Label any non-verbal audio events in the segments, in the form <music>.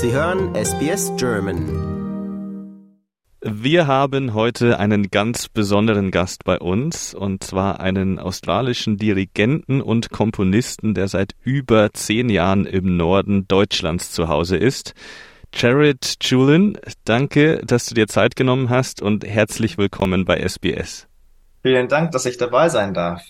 Sie hören SBS German. Wir haben heute einen ganz besonderen Gast bei uns, und zwar einen australischen Dirigenten und Komponisten, der seit über zehn Jahren im Norden Deutschlands zu Hause ist. Jared Julin, danke, dass du dir Zeit genommen hast und herzlich willkommen bei SBS. Vielen Dank, dass ich dabei sein darf.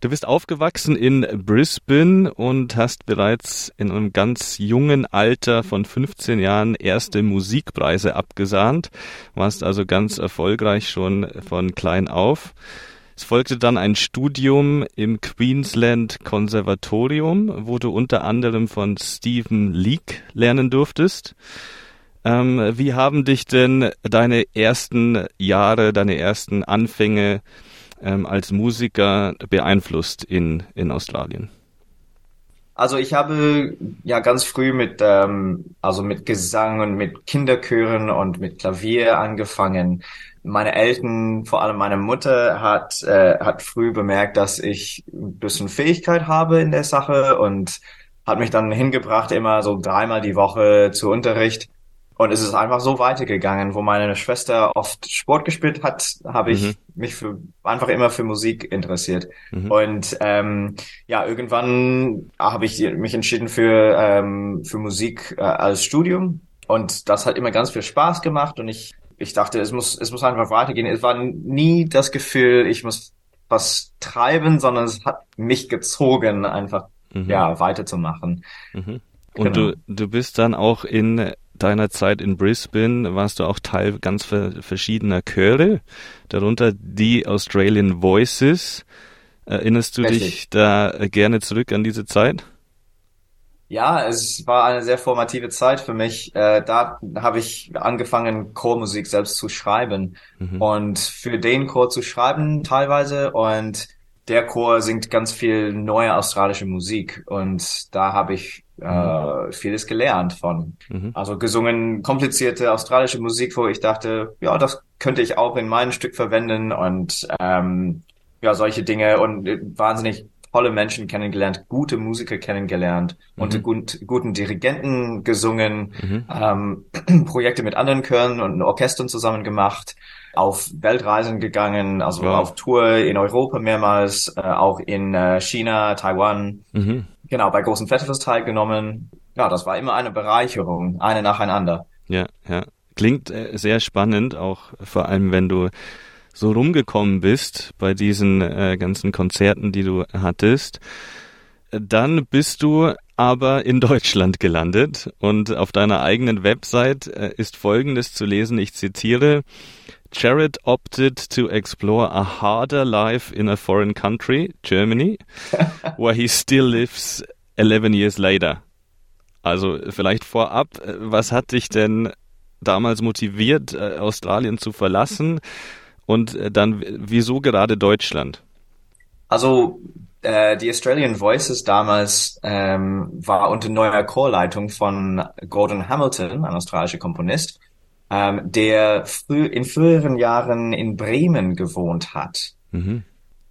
Du bist aufgewachsen in Brisbane und hast bereits in einem ganz jungen Alter von 15 Jahren erste Musikpreise abgesahnt, warst also ganz erfolgreich schon von klein auf. Es folgte dann ein Studium im Queensland Konservatorium, wo du unter anderem von Stephen Leake lernen durftest. Ähm, wie haben dich denn deine ersten Jahre, deine ersten Anfänge ähm, als Musiker beeinflusst in, in Australien? Also ich habe ja ganz früh mit ähm, also mit Gesang und mit Kinderchören und mit Klavier angefangen. Meine Eltern, vor allem meine Mutter, hat äh, hat früh bemerkt, dass ich ein bisschen Fähigkeit habe in der Sache und hat mich dann hingebracht, immer so dreimal die Woche zu Unterricht. Und es ist einfach so weitergegangen, wo meine Schwester oft Sport gespielt hat, habe ich mhm. mich für einfach immer für Musik interessiert. Mhm. Und ähm, ja, irgendwann habe ich mich entschieden für ähm, für Musik äh, als Studium und das hat immer ganz viel Spaß gemacht und ich ich dachte, es muss es muss einfach weitergehen. Es war nie das Gefühl, ich muss was treiben, sondern es hat mich gezogen, einfach mhm. ja weiterzumachen. Mhm. Und genau. du, du bist dann auch in deiner Zeit in Brisbane warst du auch Teil ganz verschiedener Chöre, darunter die Australian Voices. Erinnerst du Richtig. dich da gerne zurück an diese Zeit? Ja, es war eine sehr formative Zeit für mich. Äh, da habe ich angefangen, Chormusik selbst zu schreiben mhm. und für den Chor zu schreiben teilweise und der Chor singt ganz viel neue australische Musik und da habe ich äh, vieles gelernt von. Mhm. Also gesungen komplizierte australische Musik, wo ich dachte, ja, das könnte ich auch in meinem Stück verwenden und ähm, ja, solche Dinge und äh, wahnsinnig tolle Menschen kennengelernt, gute Musiker kennengelernt, mhm. unter gut, guten Dirigenten gesungen, mhm. ähm, <clears throat> Projekte mit anderen Chören und Orchestern zusammen gemacht auf Weltreisen gegangen, also wow. auf Tour in Europa mehrmals, äh, auch in äh, China, Taiwan. Mhm. Genau, bei großen Festivals teilgenommen. Ja, das war immer eine Bereicherung, eine nacheinander. Ja, ja. Klingt äh, sehr spannend, auch vor allem, wenn du so rumgekommen bist bei diesen äh, ganzen Konzerten, die du hattest. Dann bist du aber in <laughs> Deutschland gelandet und auf deiner eigenen Website äh, ist Folgendes zu lesen, ich zitiere, Jared opted to explore a harder life in a foreign country, Germany, <laughs> where he still lives 11 years later. Also vielleicht vorab, was hat dich denn damals motiviert, äh, Australien zu verlassen und äh, dann wieso gerade Deutschland? Also äh, die Australian Voices damals ähm, war unter neuer Chorleitung von Gordon Hamilton, ein australischer Komponist ähm, der früh, in früheren Jahren in Bremen gewohnt hat. Mhm.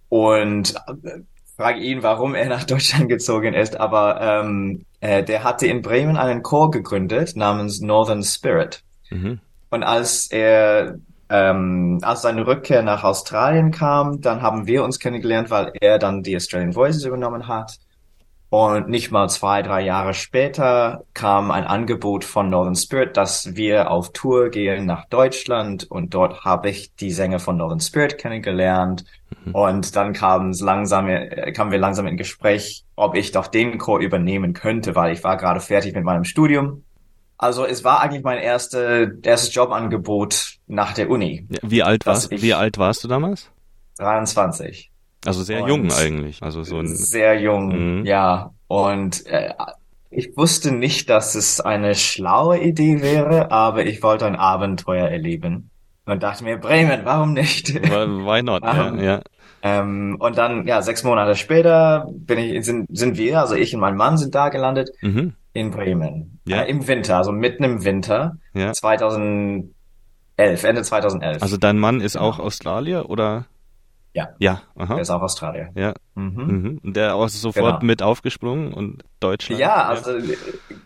Und äh, frage ihn, warum er nach Deutschland gezogen ist, aber ähm, äh, der hatte in Bremen einen Chor gegründet namens Northern Spirit. Mhm. Und als er ähm, als seine Rückkehr nach Australien kam, dann haben wir uns kennengelernt, weil er dann die Australian Voices übernommen hat. Und nicht mal zwei, drei Jahre später kam ein Angebot von Northern Spirit, dass wir auf Tour gehen nach Deutschland und dort habe ich die Sänger von Northern Spirit kennengelernt. Mhm. Und dann kam es langsam, kamen wir langsam in Gespräch, ob ich doch den Chor übernehmen könnte, weil ich war gerade fertig mit meinem Studium. Also es war eigentlich mein erste, erstes Jobangebot nach der Uni. Wie alt warst, wie alt warst du damals? 23. Also sehr und jung eigentlich. Also so ein sehr jung, mhm. ja. Und äh, ich wusste nicht, dass es eine schlaue Idee wäre, aber ich wollte ein Abenteuer erleben und dachte mir, Bremen, warum nicht? <laughs> Why not? ja, ja. Ähm, und dann, ja, sechs Monate später bin ich, sind, sind wir, also ich und mein Mann sind da gelandet mhm. in Bremen. Ja. Äh, Im Winter, also mitten im Winter. Ja. 2011, Ende 2011. Also dein Mann ist auch Australier oder? Ja. Ja, aha. Der ist auch Australier. Ja. Mhm. Mhm. Und der auch sofort genau. mit aufgesprungen und Deutschland. Ja, also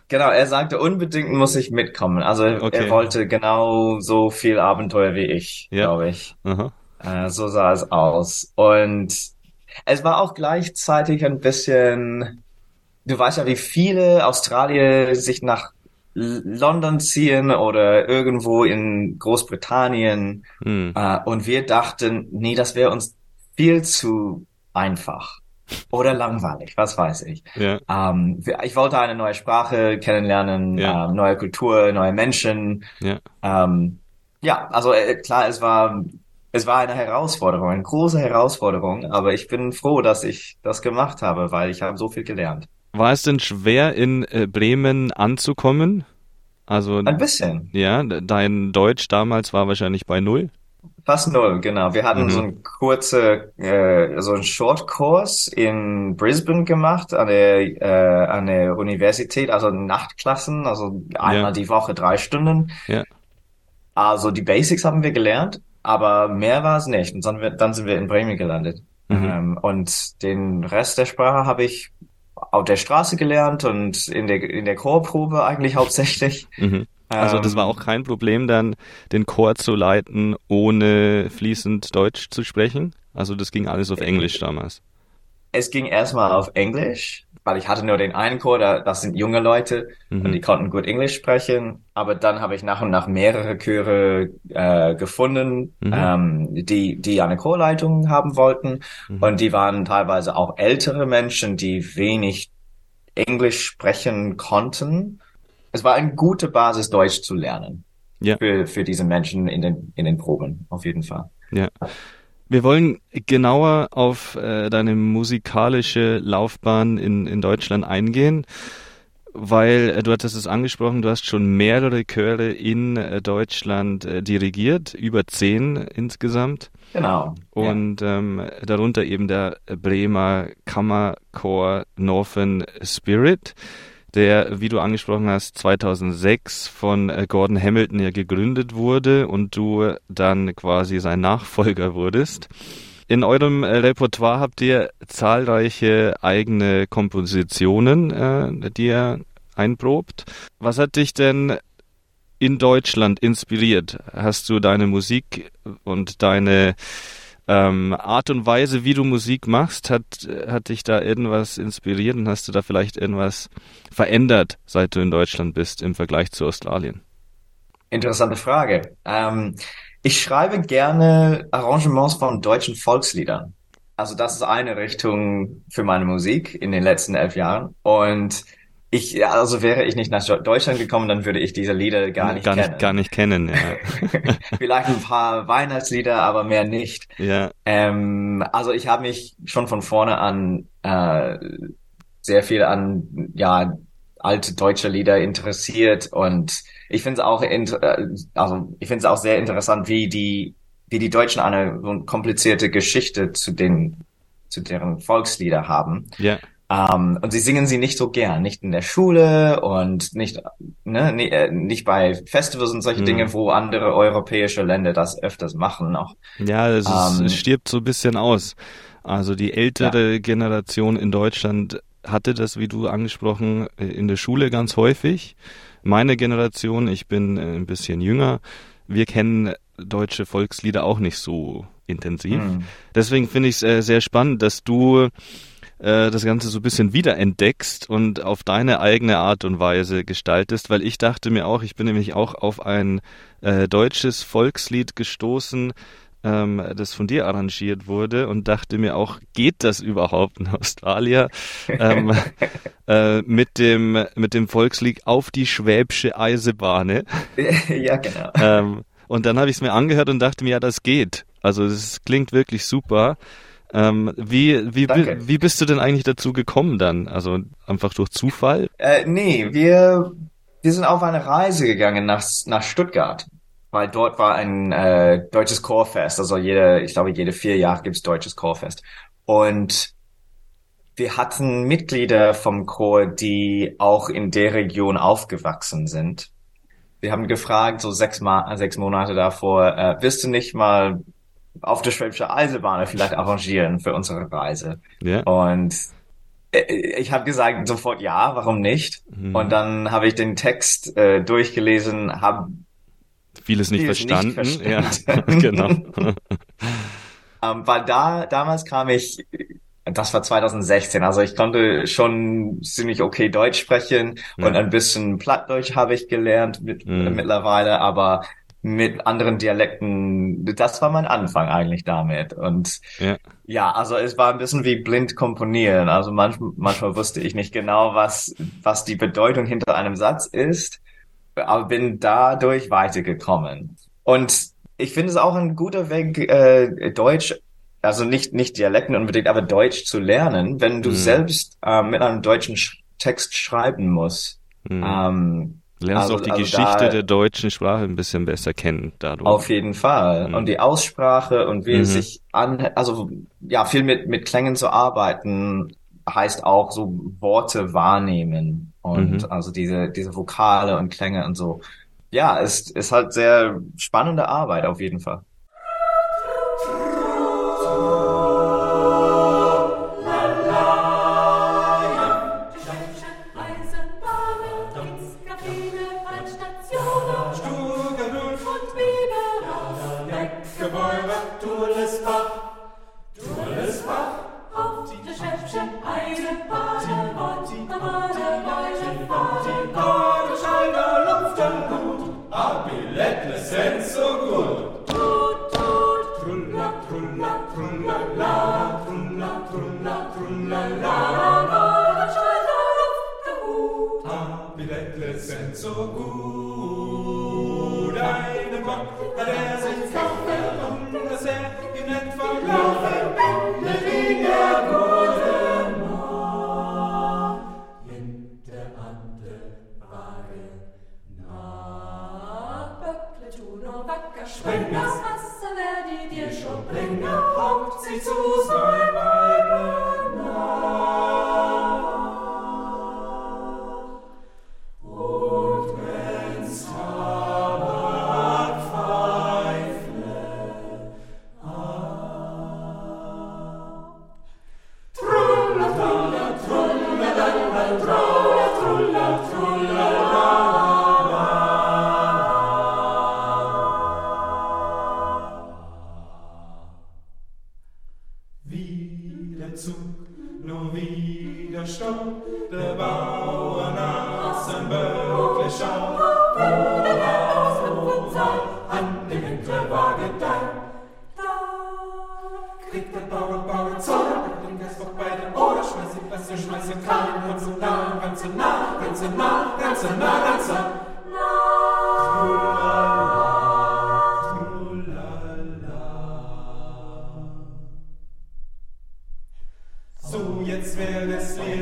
Genau, er sagte, unbedingt muss ich mitkommen. Also Okay. er wollte genau so viel Abenteuer wie ich, Ja. glaube ich. Aha. Äh, so sah es aus. Und es war auch gleichzeitig ein bisschen, du weißt ja, wie viele Australier sich nach London ziehen oder irgendwo in Großbritannien. Hm. Äh, und wir dachten, nee, das wäre uns viel zu einfach oder langweilig, was weiß ich. Ja. Ähm, ich wollte eine neue Sprache kennenlernen, Ja. ähm, neue Kultur, neue Menschen. Ja. Ähm, ja, also äh, klar, es war es war eine Herausforderung, eine große Herausforderung, aber ich bin froh, dass ich das gemacht habe, weil ich habe so viel gelernt. War es denn schwer, in äh, Bremen anzukommen? Also, Ein bisschen, ja, de- dein Deutsch damals war wahrscheinlich bei Null. Fast null, genau. Wir hatten Mhm. so einen kurze, äh, so einen Shortkurs in Brisbane gemacht an der äh, an der Universität, also Nachtklassen, also einmal Ja. die Woche drei Stunden. Ja. Also die Basics haben wir gelernt, aber mehr war es nicht. Und dann, dann sind wir in Bremen gelandet. Mhm. Ähm, und den Rest der Sprache habe ich auf der Straße gelernt und in der in der Chorprobe eigentlich hauptsächlich. Mhm. Also das war Ähm, auch kein Problem, dann den Chor zu leiten, ohne fließend Deutsch zu sprechen. Also das ging alles auf Englisch damals. Es ging erstmal auf Englisch, weil ich hatte nur den einen Chor, da, das sind junge Leute und die Mhm. konnten gut Englisch sprechen. Aber dann habe ich nach und nach mehrere Chöre äh, gefunden, Mhm. ähm, die, die eine Chorleitung haben wollten. Mhm. Und die waren teilweise auch ältere Menschen, die wenig Englisch sprechen konnten. Es war eine gute Basis, Deutsch zu lernen. Ja. Für, für diese Menschen in den, in den Proben, auf jeden Fall. Ja. Wir wollen genauer auf äh, deine musikalische Laufbahn in, in Deutschland eingehen, weil äh, du hattest es angesprochen, du hast schon mehrere Chöre in äh, Deutschland äh, dirigiert, über zehn insgesamt. Genau. Ja. Und ähm, darunter eben der Bremer Kammerchor Northern Spirit, der, wie du angesprochen hast, 2006 von äh, Gordon Hamilton ja gegründet wurde und du dann quasi sein Nachfolger wurdest. In eurem äh, Repertoire habt ihr zahlreiche eigene Kompositionen, äh, die ihr einprobt. Was hat dich denn in Deutschland inspiriert? Hast du deine Musik und deine ähm, Art und Weise, wie du Musik machst, hat, hat dich da irgendwas inspiriert und hast du da vielleicht irgendwas verändert, seit du in Deutschland bist im Vergleich zu Australien? Interessante Frage. Ähm, ich schreibe gerne Arrangements von deutschen Volksliedern. Also das ist eine Richtung für meine Musik in den letzten elf Jahren. Und ich, ja, also wäre ich nicht nach Deutschland gekommen, dann würde ich diese Lieder gar nicht gar kennen. nicht, gar nicht kennen. Ja. <laughs> Vielleicht ein paar Weihnachtslieder, aber mehr nicht. ja. Ähm, also ich habe mich schon von vorne an äh, sehr viel an ja alte deutsche Lieder interessiert und ich finde es auch äh, also ich finde es auch sehr interessant, wie die wie die Deutschen eine so eine komplizierte Geschichte zu den zu deren Volkslieder haben. Ja. Ähm, und sie singen sie nicht so gern, nicht in der Schule und nicht, ne, äh, nicht bei Festivals und solche Mhm. Dinge, wo andere europäische Länder das öfters machen auch. Ja, es, ist, Ähm, es stirbt so ein bisschen aus. Also die ältere Generation in Deutschland hatte das, wie du angesprochen, äh, in der Schule ganz häufig. Meine Generation, ich bin äh, ein bisschen jünger, wir kennen deutsche Volkslieder auch nicht so intensiv. Mhm. Deswegen finde ich es sehr spannend, dass du äh, das Ganze so ein bisschen wiederentdeckst und auf deine eigene Art und Weise gestaltest, weil ich dachte mir auch, ich bin nämlich auch auf ein äh, deutsches Volkslied gestoßen, ähm, das von dir arrangiert wurde und dachte mir auch, geht das überhaupt in Australien ähm, <laughs> äh, mit dem mit dem Volkslied auf die Schwäbsche Eisebahne? <laughs> ja, genau. ähm, und dann habe ich es mir angehört und dachte mir, ja, das geht. Also es klingt wirklich super. Ähm, wie, wie, Danke. wie bist du denn eigentlich dazu gekommen dann? Also einfach durch Zufall? Äh, nee, wir, wir sind auf eine Reise gegangen nach, nach Stuttgart, weil dort war ein äh, deutsches Chorfest. Also jede, ich glaube, jede vier Jahre gibt's deutsches Chorfest. Und wir hatten Mitglieder vom Chor, die auch in der Region aufgewachsen sind. Wir haben gefragt, so sechs, Ma sechs Monate davor, äh, willst du nicht mal auf der Schwäbische Eisebahn vielleicht arrangieren für unsere Reise? Ja. Und Äh, ich habe gesagt sofort ja, warum nicht? Mhm. Und dann habe ich den Text äh, durchgelesen, habe vieles nicht vieles verstanden. Nicht verstanden. Ja, <laughs> genau. <laughs> ähm, weil da damals kam ich, das war 2016, also ich konnte schon ziemlich okay Deutsch sprechen ja. und ein bisschen Plattdeutsch habe ich gelernt mit, mhm. mittlerweile, aber mit anderen Dialekten, das war mein Anfang eigentlich damit. Und ja. ja, also es war ein bisschen wie blind komponieren. Also manchmal, manchmal wusste ich nicht genau, was, was die Bedeutung hinter einem Satz ist, aber bin dadurch weitergekommen. Und ich finde es auch ein guter Weg, äh, Deutsch, also nicht, nicht Dialekten unbedingt, aber Deutsch zu lernen, wenn du mhm. selbst äh, mit einem deutschen Text schreiben musst. Mhm. Ähm, Lernst also, auch die also Geschichte da, der deutschen Sprache ein bisschen besser kennen dadurch. Auf jeden Fall. Mhm. Und die Aussprache und wie mhm. es sich an, also ja, viel mit, mit Klängen zu arbeiten, heißt auch so Worte wahrnehmen und mhm. also diese, diese Vokale und Klänge und so. Ja, es ist halt sehr spannende Arbeit auf jeden Fall.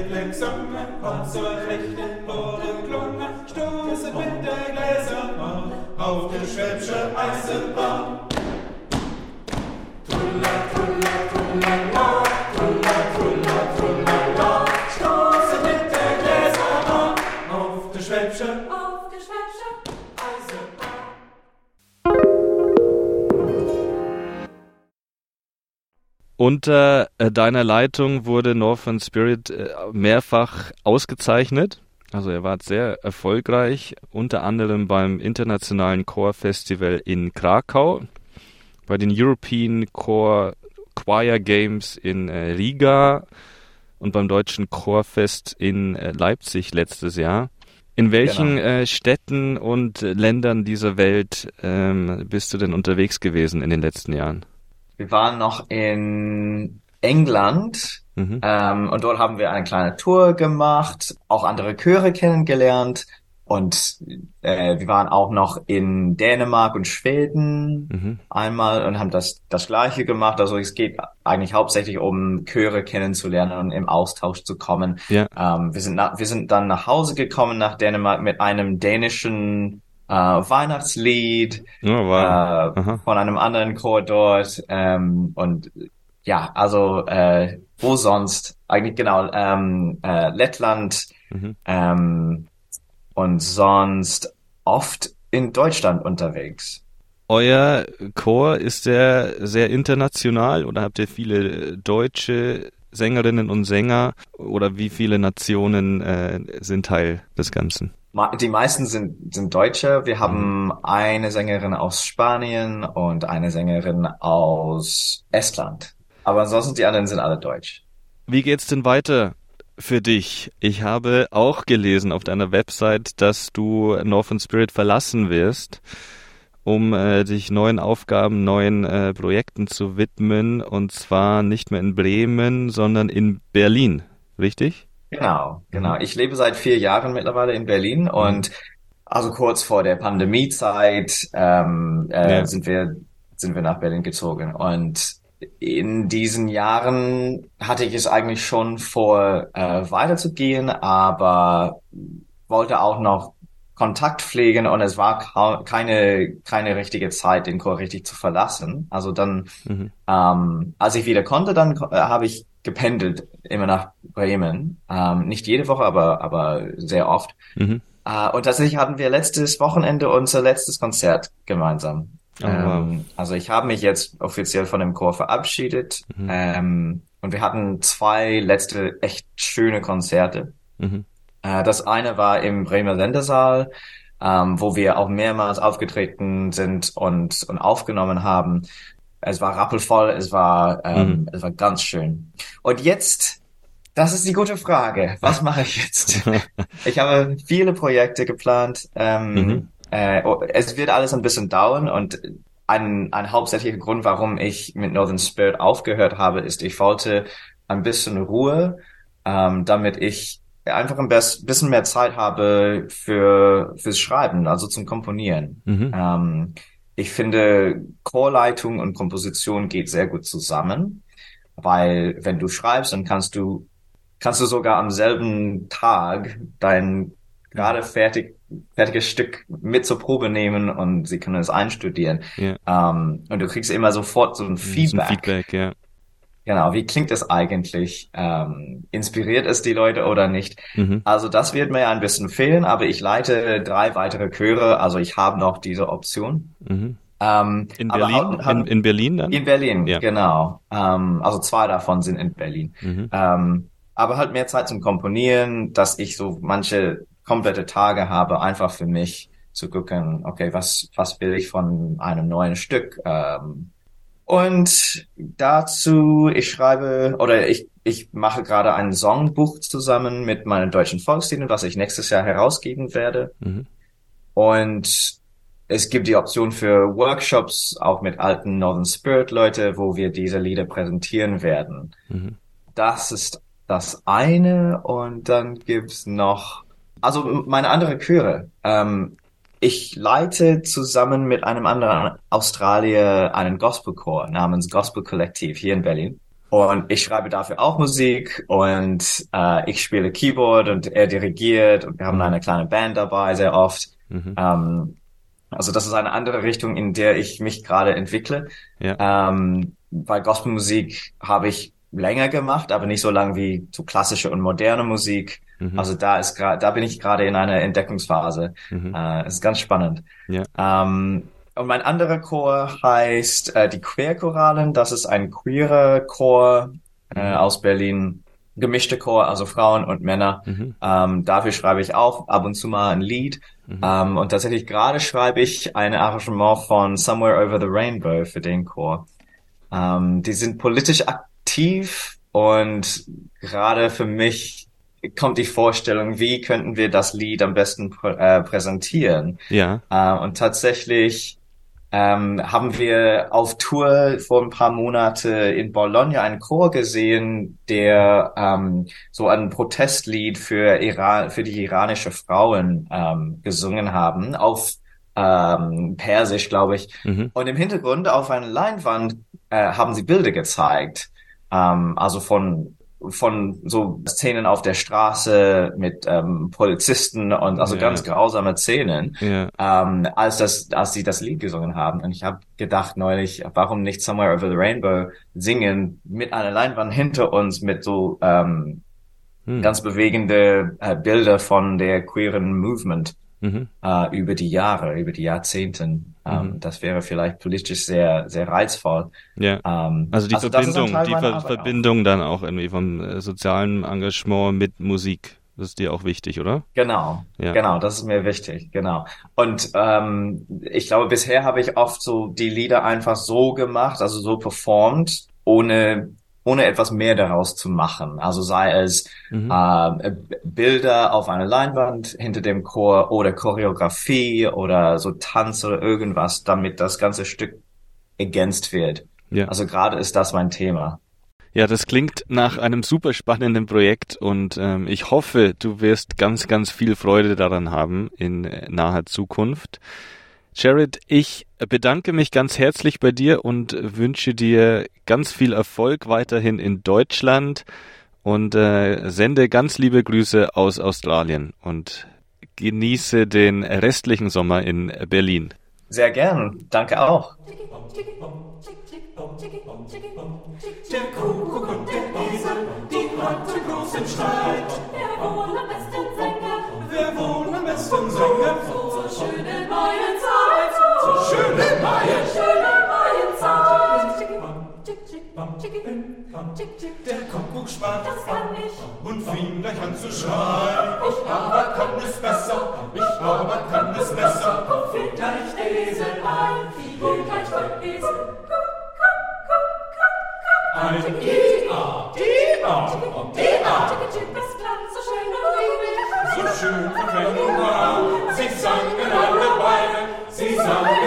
Glückssumme kommt zur rechten Ohrenklunge, stoße mit der Gläserbahn auf die Schwäbische Eisenbahn. Tulla, tulla, tulla, tulla. Unter äh, deiner Leitung wurde Northern Spirit äh, mehrfach ausgezeichnet. Also er war sehr erfolgreich, unter anderem beim Internationalen Chor Festival in Krakau, bei den European Chor Choir Games in äh, Riga und beim Deutschen Chorfest in Leipzig letztes Jahr. In welchen genau. Städten und Ländern dieser Welt ähm, bist du denn unterwegs gewesen in den letzten Jahren? Wir waren noch in England mhm. ähm, und dort haben wir eine kleine Tour gemacht, auch andere Chöre kennengelernt und äh, wir waren auch noch in Dänemark und Schweden mhm. einmal und haben das das gleiche gemacht. Also es geht eigentlich hauptsächlich um Chöre kennenzulernen und im Austausch zu kommen. Ja. Ähm, wir sind nach, wir sind dann nach Hause gekommen nach Dänemark mit einem dänischen äh, Weihnachtslied oh, wow. äh, von einem anderen Chor dort ähm, und ja, also äh, wo sonst? Eigentlich genau ähm, äh, Lettland mhm. ähm, und sonst oft in Deutschland unterwegs. Euer Chor ist der sehr international oder habt ihr viele deutsche Sängerinnen und Sänger oder wie viele Nationen äh, sind Teil des Ganzen? Die meisten sind, sind Deutsche. Wir haben mhm. eine Sängerin aus Spanien und eine Sängerin aus Estland. Aber ansonsten die anderen sind alle deutsch. Wie geht's denn weiter für dich? Ich habe auch gelesen auf deiner Website, dass du Northern Spirit verlassen wirst um äh, sich neuen Aufgaben, neuen äh, Projekten zu widmen. Und zwar nicht mehr in Bremen, sondern in Berlin. Richtig? Genau, genau. Ich lebe seit vier Jahren mittlerweile in Berlin mhm. und also kurz vor der Pandemiezeit ähm, äh, ja. sind wir sind wir nach Berlin gezogen und in diesen Jahren hatte ich es eigentlich schon vor, äh, weiterzugehen, aber wollte auch noch Kontakt pflegen und es war keine, keine richtige Zeit, den Chor richtig zu verlassen. Also dann, mhm. ähm, als ich wieder konnte, dann äh, habe ich gependelt immer nach Bremen. Ähm, nicht jede Woche, aber, aber sehr oft. Mhm. Äh, und tatsächlich hatten wir letztes Wochenende unser letztes Konzert gemeinsam. Oh, wow. ähm, also ich habe mich jetzt offiziell von dem Chor verabschiedet. Mhm. Ähm, und wir hatten zwei letzte echt schöne Konzerte. Mhm. Äh, das eine war im Bremer Ländersaal, ähm, wo wir auch mehrmals aufgetreten sind und, und aufgenommen haben. Es war rappelvoll, es war, ähm, mhm. es war ganz schön. Und jetzt, das ist die gute Frage. Was mache ich jetzt? <laughs> ich habe viele Projekte geplant. Ähm, mhm. äh, oh, es wird alles ein bisschen dauern und ein, ein hauptsächlicher Grund, warum ich mit Northern Spirit aufgehört habe, ist, ich wollte ein bisschen Ruhe, ähm, damit ich einfach ein bisschen mehr Zeit habe für fürs Schreiben, also zum Komponieren. Mhm. Ähm, ich finde, Chorleitung und Komposition geht sehr gut zusammen, weil wenn du schreibst, dann kannst du kannst du sogar am selben Tag dein gerade fertig fertiges Stück mit zur Probe nehmen und sie können es einstudieren. Yeah. Ähm, und du kriegst immer sofort so ein Feedback. Ein Feedback ja. Genau, wie klingt es eigentlich? Ähm, inspiriert es die Leute oder nicht? Mhm. Also das wird mir ein bisschen fehlen, aber ich leite drei weitere Chöre, also ich habe noch diese Option. Mhm. Ähm, in Berlin? Halt, halt, in, in, Berlin dann? In Berlin, ja. genau. Ähm, also zwei davon sind in Berlin. Mhm. Ähm, aber halt mehr Zeit zum Komponieren, dass ich so manche komplette Tage habe, einfach für mich zu gucken, okay, was, was will ich von einem neuen Stück? Ähm, und dazu, ich schreibe oder ich, ich mache gerade ein Songbuch zusammen mit meinen deutschen Volksliedern, was ich nächstes Jahr herausgeben werde. Mhm. Und es gibt die Option für Workshops, auch mit alten Northern Spirit Leute, wo wir diese Lieder präsentieren werden. Mhm. Das ist das eine. Und dann gibt's noch, also meine andere Chöre. Ähm, ich leite zusammen mit einem anderen Australier einen Gospelchor namens Gospel Kollektiv hier in Berlin. Und ich schreibe dafür auch Musik und äh, ich spiele Keyboard und er dirigiert und wir haben eine kleine Band dabei sehr oft. Mhm. Ähm, also das ist eine andere Richtung, in der ich mich gerade entwickle. Ja. Ähm, weil Gospelmusik habe ich länger gemacht, aber nicht so lang wie so klassische und moderne Musik. Mhm. Also da ist gerade, da bin ich gerade in einer Entdeckungsphase. Mhm. Äh, ist ganz spannend. Ja. Ähm, und mein anderer Chor heißt äh, die Queerchoralen. Das ist ein queerer Chor äh, mhm. aus Berlin. Gemischte Chor, also Frauen und Männer. Mhm. Ähm, dafür schreibe ich auch ab und zu mal ein Lied. Mhm. Ähm, und tatsächlich gerade schreibe ich ein Arrangement von Somewhere Over the Rainbow für den Chor. Ähm, die sind politisch aktiv und gerade für mich kommt die Vorstellung, wie könnten wir das Lied am besten prä äh, präsentieren. Ja. Äh, und tatsächlich ähm, haben wir auf Tour vor ein paar Monate in Bologna einen Chor gesehen, der ähm, so ein Protestlied für Iran, für die iranische Frauen ähm, gesungen haben auf ähm, Persisch, glaube ich. Mhm. Und im Hintergrund auf einer Leinwand äh, haben sie Bilder gezeigt, ähm, also von von so Szenen auf der Straße mit ähm, Polizisten und also ja. ganz grausame Szenen, ja. ähm, als das, als sie das Lied gesungen haben. Und ich habe gedacht neulich, warum nicht Somewhere Over the Rainbow singen mit einer Leinwand hinter uns mit so ähm, hm. ganz bewegende äh, Bilder von der queeren Movement mhm. äh, über die Jahre, über die Jahrzehnten. Ähm, mhm. Das wäre vielleicht politisch sehr, sehr reizvoll. Ja. Ähm, also die also Verbindung, die Ver Verbindung auch. dann auch irgendwie vom äh, sozialen Engagement mit Musik. Das ist dir auch wichtig, oder? Genau, ja. genau, das ist mir wichtig, genau. Und ähm, ich glaube, bisher habe ich oft so die Lieder einfach so gemacht, also so performt, ohne ohne etwas mehr daraus zu machen. Also sei es mhm. äh, Bilder auf einer Leinwand hinter dem Chor oder Choreografie oder so Tanz oder irgendwas, damit das ganze Stück ergänzt wird. Ja. Also gerade ist das mein Thema. Ja, das klingt nach einem super spannenden Projekt und ähm, ich hoffe, du wirst ganz, ganz viel Freude daran haben in naher Zukunft. Jared, ich bedanke mich ganz herzlich bei dir und wünsche dir ganz viel Erfolg weiterhin in Deutschland und äh, sende ganz liebe Grüße aus Australien und genieße den restlichen Sommer in Berlin. Sehr gern, danke auch. Der Kuckuck und der Esel, die hatten großen Streit. Wer wohl am besten Sänger? Wer wohl am besten Sänger? Der Kuckuck sprach, das kann ich, und fing gleich an zu schreien. Ich aber kann es besser, ich aber kann es besser. Komm, fiel gleich der Esel ein, fiel gleich der Esel. Ein I-A, I-A, I-A. Das klang so schön und lieblich. So schön und wunderbar, sie sangen alle beide. Sie sangen